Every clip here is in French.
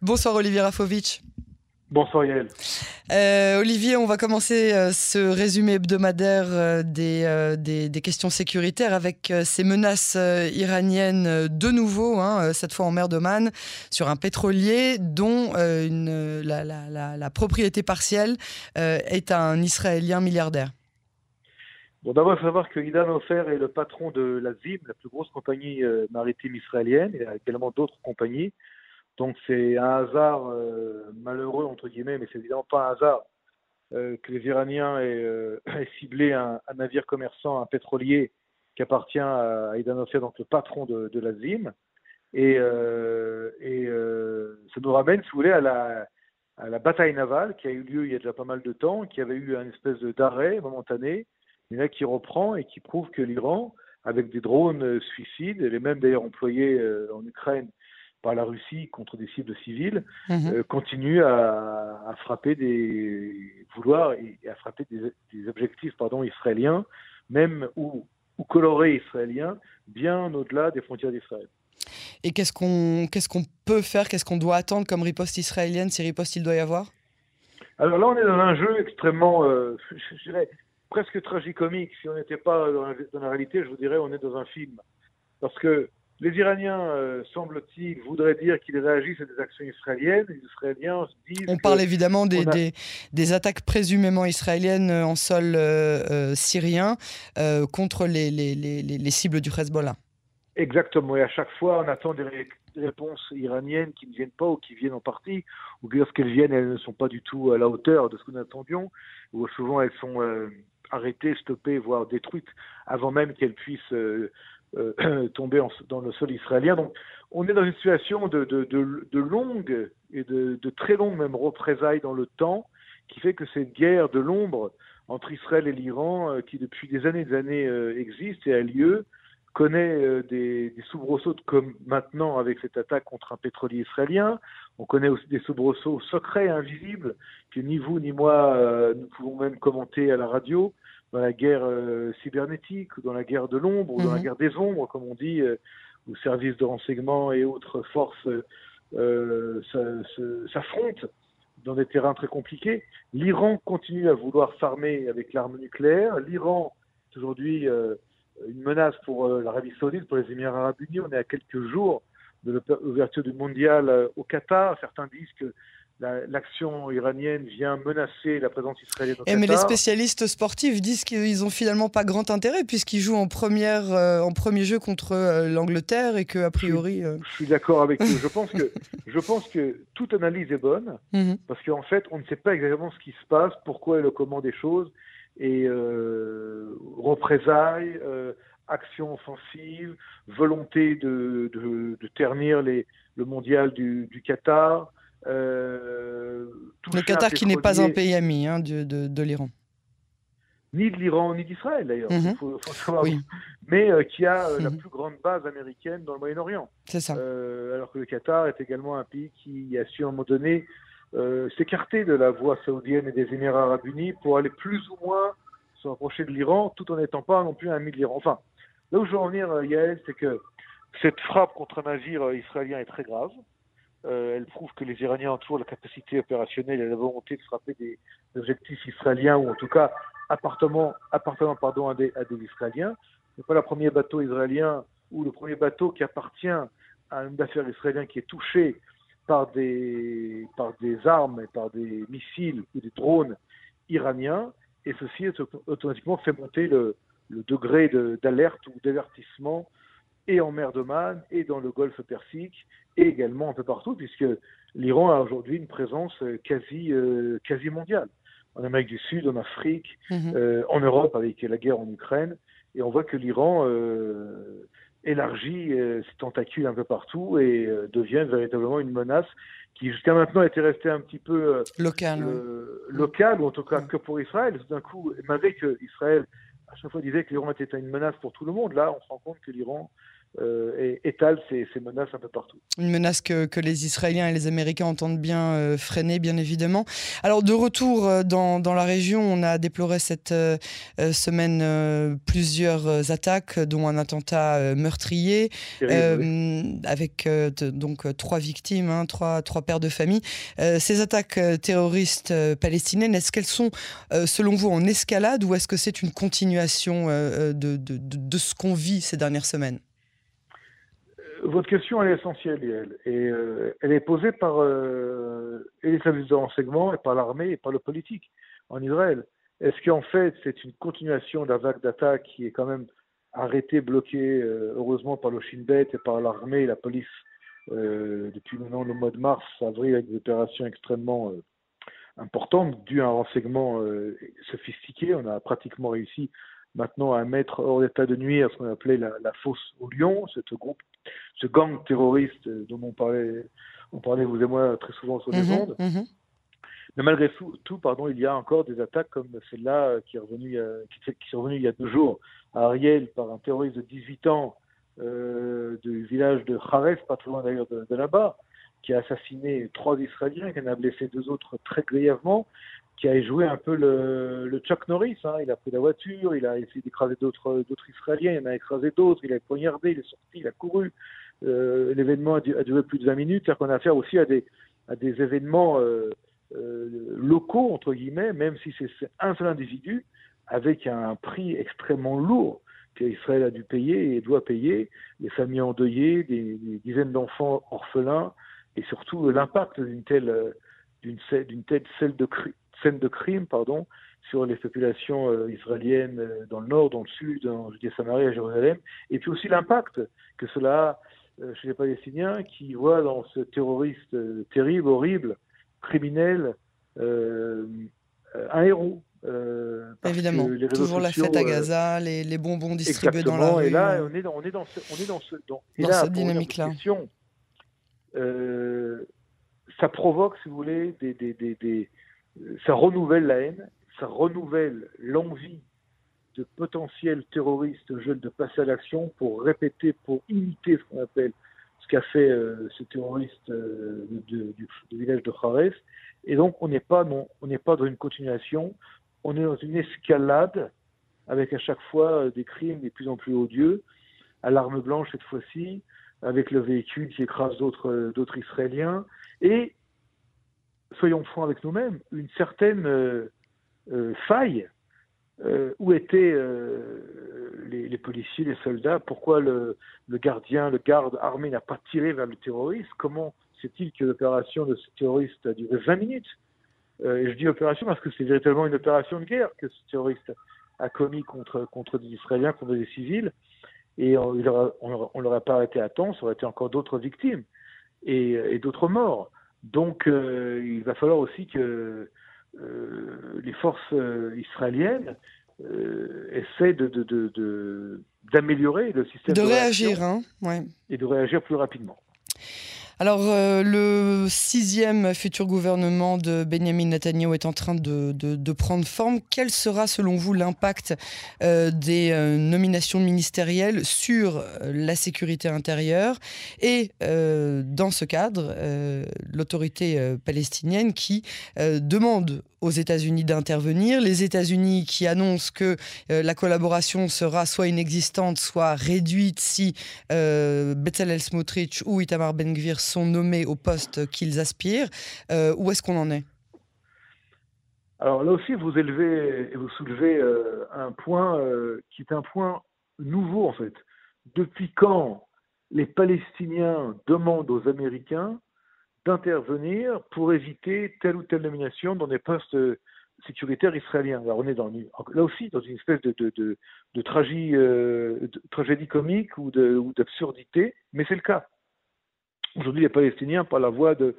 Bonsoir Olivier Rafovitch. Bonsoir Yael. Euh, Olivier, on va commencer euh, ce résumé hebdomadaire euh, des, des, questions sécuritaires avec ces menaces iraniennes de nouveau, hein, cette fois en mer d'Oman, sur un pétrolier dont une, la, la, la, propriété partielle est un Israélien milliardaire. Bon, D'abord, il faut savoir que Idan Ofer est le patron de la ZIM, la plus grosse compagnie maritime israélienne, et également d'autres compagnies. Donc c'est un hasard euh, malheureux, entre guillemets, mais c'est évidemment pas un hasard euh, que les Iraniens aient, euh, ciblé un, navire commerçant, un pétrolier qui appartient à Aidan donc le patron de, de la ZIM. Et, ça nous ramène, si vous voulez, à la, à la bataille navale qui a eu lieu il y a déjà pas mal de temps, qui avait eu un espèce d'arrêt momentané, mais qui reprend et qui prouve que l'Iran, avec des drones suicides, les mêmes d'ailleurs employés en Ukraine par la Russie contre des cibles civiles, euh, continue à, frapper des vouloir et, à frapper des, objectifs pardon israéliens, même ou, ou colorés israéliens, bien au-delà des frontières d'Israël. Et qu'est-ce qu'on qu'est-ce qu'on peut faire, qu'est-ce qu'on doit attendre comme riposte israélienne, si riposte il doit y avoir? Alors là, on est dans un jeu extrêmement, euh, je dirais, presque tragicomique. Si on n'était pas dans la, dans la réalité, je vous dirais, on est dans un film. Parce que les Iraniens, euh, semble-t-il, voudraient dire qu'ils réagissent à des actions israéliennes. Les Israéliens disent. On parle évidemment des, des, attaques présumément israéliennes en sol euh, euh, syrien contre les, les, les, les, cibles du Hezbollah. Exactement. Et à chaque fois, on attend des, réponses iraniennes qui ne viennent pas ou qui viennent en partie, ou que lorsqu'elles viennent, elles ne sont pas du tout à la hauteur de ce que nous attendions, ou souvent elles sont arrêtées, stoppées, voire détruites avant même qu'elles puissent euh, tomber dans le sol israélien. Donc, on est dans une situation de, de, longue et de, très longue même représailles dans le temps, qui fait que cette guerre de l'ombre entre Israël et l'Iran, euh, qui depuis des années et des années euh, existe et a lieu, connaît des, des, soubresauts comme maintenant avec cette attaque contre un pétrolier israélien. On connaît aussi des soubresauts secrets, invisibles, que ni vous ni moi nous pouvons même commenter à la radio dans la guerre euh, cybernétique, ou dans la guerre de l'ombre, ou dans la mhm. guerre des ombres, comme on dit, euh, où services de renseignement et autres forces euh, s'affrontent dans des terrains très compliqués. L'Iran continue à vouloir s'armer avec l'arme nucléaire. L'Iran est aujourd'hui une menace pour l'Arabie saoudite, pour les Émirats arabes unis. On est à quelques jours de l'ouverture du mondial au Qatar. Certains disent que l'action iranienne vient menacer la présence israélienne au Et eh, Mais les spécialistes sportifs disent qu'ils n'ont finalement pas grand intérêt puisqu'ils jouent en, première, euh, en premier jeu contre euh, l'Angleterre et que a priori... Euh, je, suis d'accord avec vous. je, pense que, je pense que toute analyse est bonne mhm. parce qu'en fait, on ne sait pas exactement ce qui se passe, pourquoi et le comment des choses. Et représailles, action offensive, volonté de, de, de ternir les, le mondial du, du Qatar, euh, le Qatar qui n'est pas un pays ami hein, de, de, l'Iran. Ni de l'Iran, ni d'Israël d'ailleurs, mhm. mais euh, qui a euh, la mhm. plus grande base américaine dans le Moyen-Orient. C'est ça. alors que le Qatar est également un pays qui a su à un moment donné s'écarter de la voie saoudienne et des Émirats arabes unis pour aller plus ou moins se rapprocher de l'Iran, tout en n'étant pas non plus un ami de l'Iran. Enfin, là où je veux en venir, Yael, c'est que cette frappe contre un navire israélien est très grave. Euh, elle prouve que les Iraniens ont toujours la capacité opérationnelle et la volonté de frapper des objectifs israéliens ou en tout cas appartenant, à, des, Israéliens. Ce n'est pas le premier bateau israélien ou le premier bateau qui appartient à un d'affaires israélien qui est touché par des, armes et par des missiles ou des drones iraniens. Et ceci automatiquement fait monter le degré d'alerte ou d'avertissement et en mer d'Oman, et dans le golfe Persique, et également un peu partout, puisque l'Iran a aujourd'hui une présence euh, quasi, euh, quasi mondiale. En Amérique du Sud, en Afrique, mhm. euh, en Europe avec la guerre en Ukraine, et on voit que l'Iran élargit ses tentacules un peu partout et devient véritablement une menace qui jusqu'à maintenant était restée un petit peu locale, locale ou en tout cas que pour Israël. Tout d'un coup, malgré que Israël à chaque fois disait que l'Iran était une menace pour tout le monde, là on se rend compte que l'Iran et étale ces, menaces un peu partout. Une menace que, que, les Israéliens et les Américains entendent bien euh, freiner, bien évidemment. Alors, de retour euh, dans, dans, la région, on a déploré cette semaine plusieurs attaques, dont un attentat meurtrier, avec donc trois victimes, hein, trois, trois pères de famille. ces attaques terroristes palestiniennes, est-ce qu'elles sont, selon vous, en escalade ou est-ce que c'est une continuation de, de, de, de ce qu'on vit ces dernières semaines? Votre question elle est essentielle, Yael, et euh, elle est posée par euh, les services de renseignement, par l'armée, et par le politique en Israël. Est-ce qu'en fait c'est une continuation de la vague d'attaques qui est quand même arrêtée, bloquée, euh, heureusement par le Shin Bet et par l'armée et la police depuis maintenant le mois de mars, avril, avec des opérations extrêmement importantes dues à un renseignement sophistiqué. On a pratiquement réussi maintenant à mettre hors d'état de nuire ce qu'on appelait la, la fosse au lion, ce groupe, ce gang terroriste dont on parlait, on parlait vous et moi très souvent sur les mhm, ondes. Mhm. Mais malgré tout, pardon, il y a encore des attaques comme celle-là qui est revenue, qui, qui est revenue il y a deux jours à Ariel par un terroriste de 18 ans euh, du village de Kharef, pas trop loin d'ailleurs de, de là-bas, qui a assassiné trois Israéliens, qui en a blessé deux autres très grièvement, qui a joué un peu le, Chuck Norris. Hein. Il a pris la voiture, il a essayé d'écraser d'autres, Israéliens, il en a écrasé d'autres, il a poignardé, il est sorti, il a couru. Euh, l'événement a, duré plus de 20 minutes. C'est-à-dire qu'on a affaire aussi à des, des événements euh, euh, locaux, entre guillemets, même si c'est un seul individu, avec un prix extrêmement lourd qu'Israël a dû payer et doit payer, les familles endeuillées, des, des dizaines d'enfants orphelins, et surtout l'impact d'une telle, d'une, d'une telle scène de, scène de crime pardon, sur les populations euh, israéliennes euh, dans le nord, dans le sud, en Judée-Samarie, à Jérusalem, et puis aussi l'impact que cela a euh, chez les Palestiniens qui voient dans ce terroriste terrible, horrible, criminel, un héros. Évidemment, toujours la fête à Gaza, les, les, bonbons distribués dans la rue. Et là, on est dans, on est dans, ce, on est dans, ce, dans, dans cette dynamique-là. Ça provoque, si vous voulez, des, des ça renouvelle la haine, ça renouvelle l'envie de potentiels terroristes jeunes de passer à l'action pour répéter, pour imiter ce qu'on appelle ce qu'a fait euh, ce terroriste euh, du, village de Kharef. Et donc on n'est pas dans une continuation, on est dans une escalade avec à chaque fois euh, des crimes de plus en plus odieux, à l'arme blanche cette fois-ci, avec le véhicule qui écrase d'autres d'autres Israéliens, et soyons francs avec nous-mêmes, une certaine euh, euh, faille euh, où étaient les, policiers, les soldats, pourquoi le, gardien, le garde armé n'a pas tiré vers le terroriste, comment c'est-il que l'opération de ce terroriste a duré 20 minutes? Et je dis opération parce que c'est véritablement une opération de guerre que ce terroriste a commis contre, contre des Israéliens, contre des civils, et on ne l'aurait pas arrêté à temps, ça aurait été encore d'autres victimes et d'autres morts. Donc, euh, il va falloir aussi que euh, les forces euh, israéliennes essaient de, d'améliorer le système de, réagir, hein, ouais. et de réagir plus rapidement. Alors, euh, le sixième futur gouvernement de Benjamin Netanyahu est en train de, prendre forme. Quel sera, selon vous, l'impact euh, des euh, nominations ministérielles sur la sécurité intérieure Et dans ce cadre, l'autorité palestinienne qui demande aux États-Unis d'intervenir, les États-Unis qui annoncent que la collaboration sera soit inexistante, soit réduite si Bezalel Smotrich ou Itamar Ben-Gvir sont nommés au poste qu'ils aspirent. Euh, où est-ce qu'on en est? Alors là aussi, vous élevez et vous soulevez euh, un point euh, qui est un point nouveau en fait. Depuis quand les Palestiniens demandent aux Américains d'intervenir pour éviter telle ou telle nomination dans des postes sécuritaires israéliens? Alors on est là aussi dans une espèce de, tragédie comique ou d'absurdité, mais c'est le cas. Aujourd'hui, les Palestiniens, par la voix de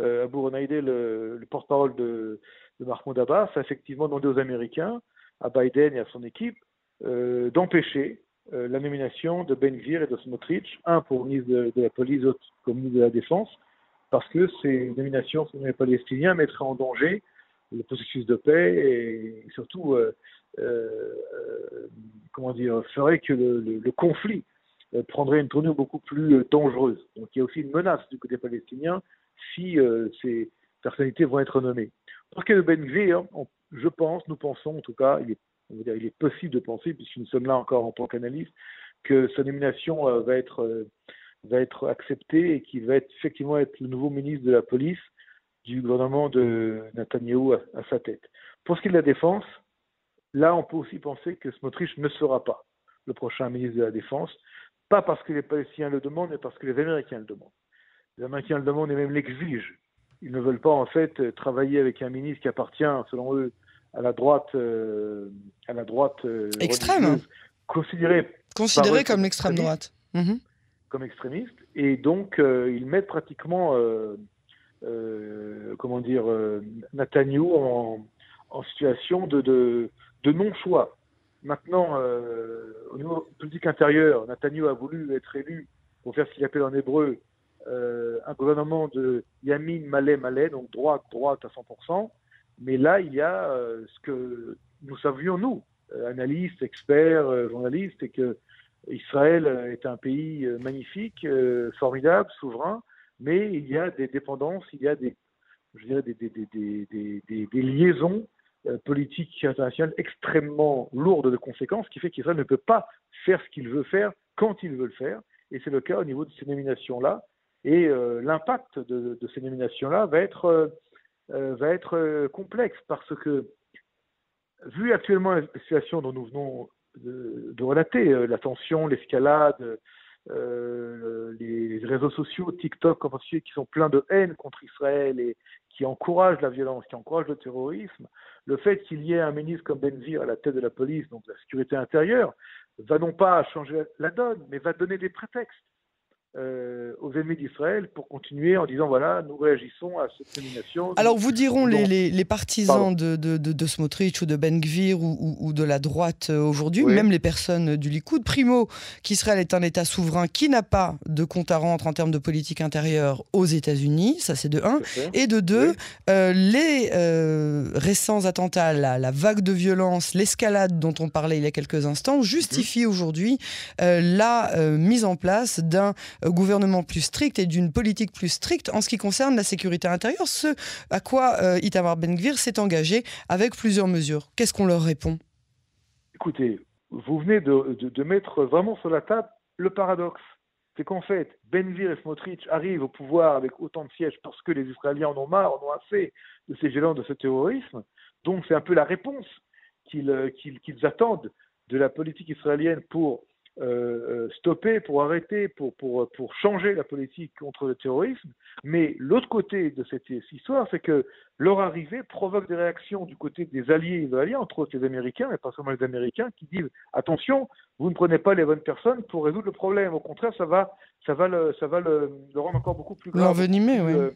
euh, Abu le, porte-parole de, de Mahmoud Abbas, a effectivement demandé aux Américains, à Biden et à son équipe, euh, d'empêcher euh, la nomination de Ben Gvir et de Smotrich, un pour ministre de, la police, l'autre comme ministre de la Défense, parce que ces nominations sur les Palestiniens mettraient en danger le processus de paix et surtout, comment dire, ferait que le conflit prendrait une tournure beaucoup plus dangereuse. Donc il y a aussi une menace du côté palestinien si ces personnalités vont être nommées. Pour ce de Ben Gvir, je pense, nous pensons en tout cas, il est, possible de penser, puisque nous sommes là encore en tant qu'analystes, que sa nomination va être acceptée et qu'il va effectivement être le nouveau ministre de la police du gouvernement de Netanyahou à, sa tête. Pour ce qui est de la défense, là, on peut aussi penser que Smotrich ne sera pas le prochain ministre de la Défense, pas parce que les Palestiniens le demandent, mais parce que les Américains le demandent. Les Américains le demandent et même l'exigent. Ils ne veulent pas, en fait, travailler avec un ministre qui appartient, selon eux, à la droite, euh, à la droite euh, extrême, considérée, considéré comme l'extrême droite, mhm. comme extrémiste, et donc euh, ils mettent pratiquement euh, comment dire, euh, Netanyahu en, en situation de, de, de non-choix. Maintenant, euh, au niveau politique intérieur, Netanyahu a voulu être élu pour faire ce qu'il appelle en hébreu euh, un gouvernement de Yamin Malé Malé, donc droite, droite à 100%. Mais là, il y a euh, ce que nous savions, nous, analystes, experts, journalistes, et que Israël est un pays magnifique, formidable, souverain, mais il y a des dépendances, il y a des, je dirais des liaisons euh, politiques internationales extrêmement lourdes de conséquences, qui fait qu'Israël ne peut pas faire ce qu'il veut faire quand il veut le faire, et c'est le cas au niveau de ces nominations-là. Et euh, l'impact de, ces nominations-là va être, euh, complexe parce que, vu actuellement la situation dont nous venons de relater, la tension, l'escalade, euh, les réseaux sociaux, TikTok en particulier, qui sont pleins de haine contre Israël et qui encouragent la violence, qui encouragent le terrorisme, le fait qu'il y ait un ministre comme Benzir à la tête de la police, donc de la sécurité intérieure, va non pas changer la donne, mais va donner des prétextes euh, aux ennemis d'Israël pour continuer en disant voilà, nous réagissons à cette nomination. Alors vous diront les, les, partisans de, de, de, Smotrich ou de Ben Gvir ou, ou, de la droite euh, aujourd'hui, même les personnes du Likoud, primo, qu'Israël est un État souverain qui n'a pas de compte à rendre en termes de politique intérieure aux États-Unis, ça c'est de un, et de deux, euh, les récents attentats, la, la, vague de violence, l'escalade dont on parlait il y a quelques instants, justifient aujourd'hui la mise en place d'un gouvernement plus strict et d'une politique plus stricte en ce qui concerne la sécurité intérieure, ce à quoi euh, Itamar Ben-Gvir s'est engagé avec plusieurs mesures. Qu'est-ce qu'on leur répond? Écoutez, vous venez de, mettre vraiment sur la table le paradoxe. C'est qu'en fait, Ben-Gvir et Smotrich arrivent au pouvoir avec autant de sièges parce que les Israéliens en ont marre, en ont assez de ces violences, de ce terrorisme. Donc c'est un peu la réponse qu'ils euh, attendent de la politique israélienne pour euh, euh, stopper, pour arrêter, pour, pour, pour changer la politique contre le terrorisme. Mais l'autre côté de cette histoire, c'est que leur arrivée provoque des réactions du côté des alliés israéliens, entre autres les Américains, mais pas seulement les Américains, qui disent attention, vous ne prenez pas les bonnes personnes pour résoudre le problème. Au contraire, ça va, ça va, le, ça va le, rendre encore beaucoup plus grave. Envenimé, oui. Euh,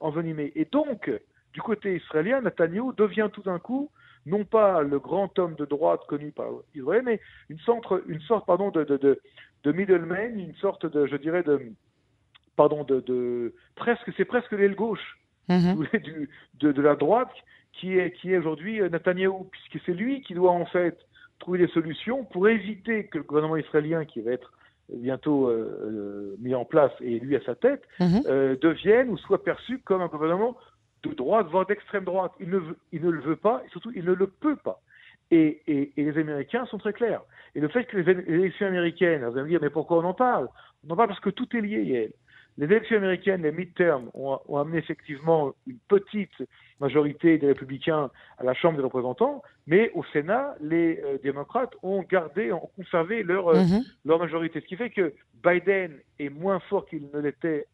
envenimé. Et donc, du côté israélien, Netanyahu devient tout d'un coup non pas le grand homme de droite connu par Israël, mais une sorte, une sorte pardon, de, de, de, middleman, une sorte de, je dirais, de, pardon, de, de presque, c'est presque l'aile gauche mhm. du, de, de, la droite qui est, qui est aujourd'hui Netanyahou, puisque c'est lui qui doit en fait trouver des solutions pour éviter que le gouvernement israélien, qui va être bientôt euh, euh, mis en place et lui à sa tête, mhm. euh, devienne ou soit perçu comme un gouvernement de droite, voire d'extrême droite. Il ne, veut, il ne le veut pas, et surtout, il ne le peut pas. Et, et, et, les Américains sont très clairs. Et le fait que les élections américaines, vous allez me dire, mais pourquoi on en parle? On en parle parce que tout est lié, Yael. Les élections américaines, les midterms, ont, ont, amené effectivement une petite majorité des républicains à la Chambre des représentants, mais au Sénat, les euh, démocrates ont gardé, ont conservé leur, euh, mm-hmm. leur majorité. Ce qui fait que Biden est moins fort qu'il ne l'était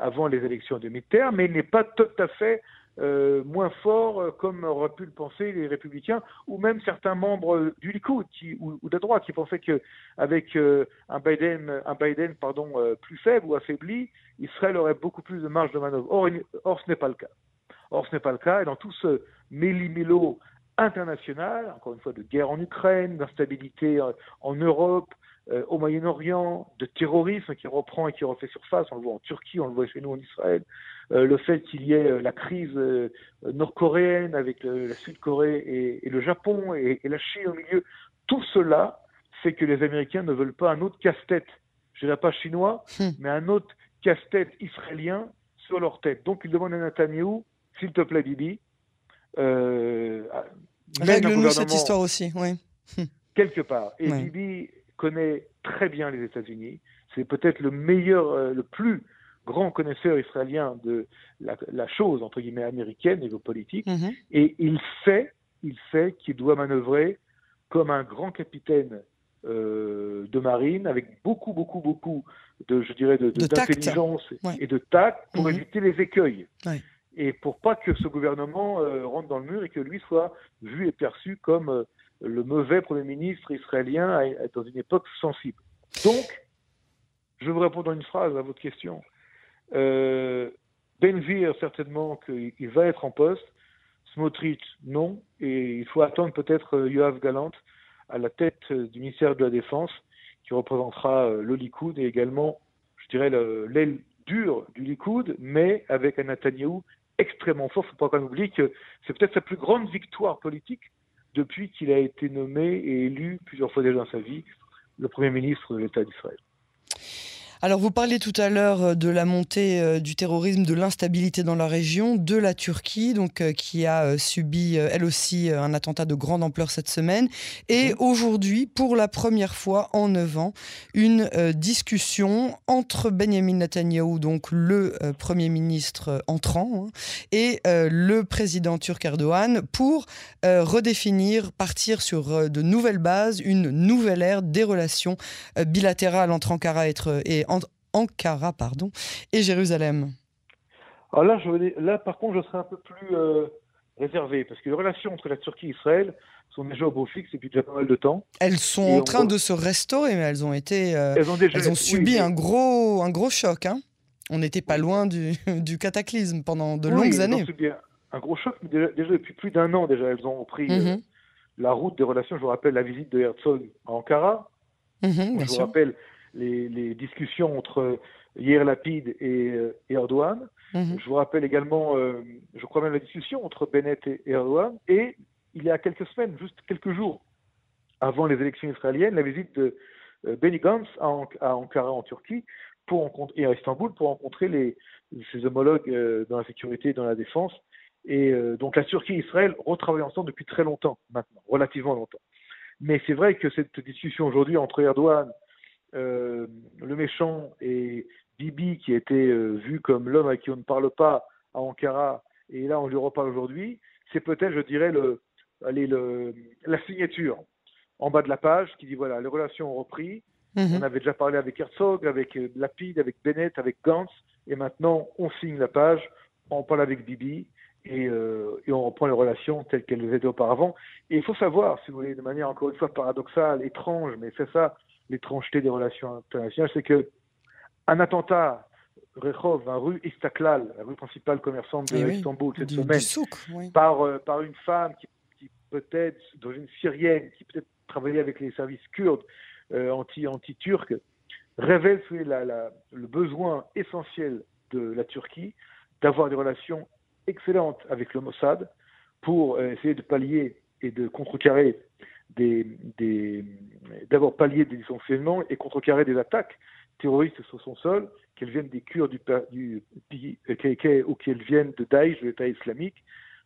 avant les élections de mi-terme, mais il n'est pas tout à fait euh, moins fort euh, comme auraient pu le penser les républicains ou même certains membres du Likoud ou, de la droite qui pensaient qu'avec euh, un Biden, un Biden pardon, plus faible ou affaibli, Israël aurait beaucoup plus de marge de manœuvre. Or, or ce n'est pas le cas. Or, ce n'est pas le cas. Et dans tout ce méli-mélo international, encore une fois, de guerre en Ukraine, d'instabilité en Europe, euh, au Moyen-Orient, de terrorisme qui reprend et qui refait surface. On le voit en Turquie, on le voit chez nous en Israël. Euh, le fait qu'il y ait euh, la crise nord-coréenne avec la Sud-Corée et, le Japon et, la Chine au milieu, tout cela fait que les Américains ne veulent pas un autre casse-tête je dirais pas chinois, hmm. mais un autre casse-tête israélien sur leur tête. Donc il demande à Netanyahou, s'il te plaît, Bibi, euh, règle-nous cette histoire aussi, oui. quelque part. Et Bibi connaît très bien les États-Unis. C'est peut-être le meilleur, euh, le plus grand connaisseur israélien de la, chose entre guillemets américaine et politique. Mhm. Et il sait, il sait qu'il doit manœuvrer comme un grand capitaine euh, de marine avec beaucoup, beaucoup, beaucoup de, je dirais, d'intelligence et de tact pour mhm. éviter les écueils. Et pour pas que ce gouvernement euh, rentre dans le mur et que lui soit vu et perçu comme le mauvais Premier ministre israélien dans une époque sensible. Donc, je vous répondre en une phrase à votre question. Euh, Benvir, certainement qu'il va être en poste. Smotrich, non. Et il faut attendre peut-être Yoav Galant à la tête du ministère de la Défense, qui représentera le Likoud et également, je dirais, l'aile dure du Likoud, mais avec un Netanyahou extrêmement fort. Il ne faut pas qu'on oublie que c'est peut-être sa plus grande victoire politique depuis qu'il a été nommé et élu plusieurs fois déjà dans sa vie le Premier ministre de l'État d'Israël. Alors vous parliez tout à l'heure euh, de la montée euh, du terrorisme, de l'instabilité dans la région, de la Turquie, donc euh, qui a subi elle aussi un attentat de grande ampleur cette semaine, et mhm. aujourd'hui, pour la première fois en neuf ans, une discussion entre Benjamin Netanyahu, donc le premier ministre entrant, hein, et le président turc Erdogan pour redéfinir, partir sur de nouvelles bases, une nouvelle ère des relations bilatérales entre Ankara et entre Ankara pardon, et Jérusalem Alors là, je, là, par contre, je serais un peu plus euh, réservé, parce que les relations entre la Turquie et Israël sont déjà au beau fixe depuis déjà pas mal de temps. Elles sont en train de se restaurer, mais elles ont été, euh, elles ont, déjà, elles ont subi un gros, un gros choc. Hein. On n'était pas loin du, du, cataclysme pendant de longues années. Subi un, gros choc, mais déjà, depuis plus d'un an déjà, elles ont pris euh, mhm. la route des relations. Je vous rappelle la visite de Herzog à Ankara. Mhm, je vous rappelle les, discussions entre Yair Lapid et, euh, Erdogan. Mhm. Je vous rappelle également, euh, je crois même la discussion entre Bennett et Erdogan. Et il y a quelques semaines, juste quelques jours avant les élections israéliennes, la visite de euh, Benny Gantz à, Ankara en Turquie pour et à Istanbul pour rencontrer les, ses homologues dans la sécurité et dans la défense. Et donc la Turquie et Israël retravaillent ensemble depuis très longtemps maintenant, relativement longtemps. Mais c'est vrai que cette discussion aujourd'hui entre Erdogan euh, le méchant et Bibi, qui été euh, vu comme l'homme à qui on ne parle pas à Ankara, et là on lui reparle aujourd'hui, c'est peut-être, je dirais, le, allez, le, la signature en bas de la page qui dit voilà, les relations ont repris. Mhm. On avait déjà parlé avec Herzog, avec euh, Lapide, avec Bennett, avec Gantz, et maintenant on signe la page, on parle avec Bibi, et, et, on reprend les relations telles qu'elles étaient auparavant. Et il faut savoir, si vous voulez, de manière encore une fois paradoxale, étrange, mais c'est ça l'étrangeté des relations internationales, c'est que un attentat Rehov, un rue Istaklal, la rue principale commerçante de eh Istanbul cette semaine, par, euh, par une femme qui, peut-être d'origine syrienne, qui peut-être travaillait avec les services kurdes euh, anti, anti-turcs, révèle la, la, le besoin essentiel de la Turquie d'avoir des relations excellentes avec le Mossad pour euh, essayer de pallier et de contrecarrer des, d'abord pallier des dysfonctionnements et contrecarrer des attaques terroristes sur son sol, qu'elles viennent des Kurdes du, du KK ou qu'elles viennent de Daesh, de l'État islamique.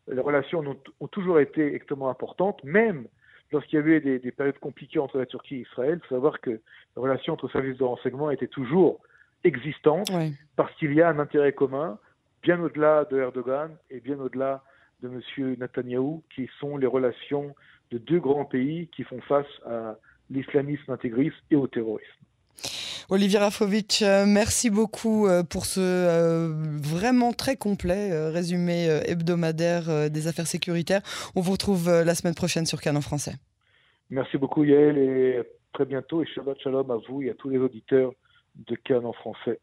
Les relations ont, toujours été extrêmement importantes, même lorsqu'il y avait des, des, périodes compliquées entre la Turquie et Israël. Il faut savoir que la relation entre services de renseignement était toujours existante parce qu'il y a un intérêt commun, bien au-delà de Erdogan et bien au-delà de M. Netanyahou, qui sont les relations de deux grands pays qui font face à l'islamisme intégriste et au terrorisme. Olivier Rafovitch, euh, merci beaucoup euh, pour ce euh, vraiment très complet résumé hebdomadaire des affaires sécuritaires. On vous retrouve la semaine prochaine sur Canon Français. Merci beaucoup Yael et très bientôt et Shabbat Shalom à vous et à tous les auditeurs de Canon Français.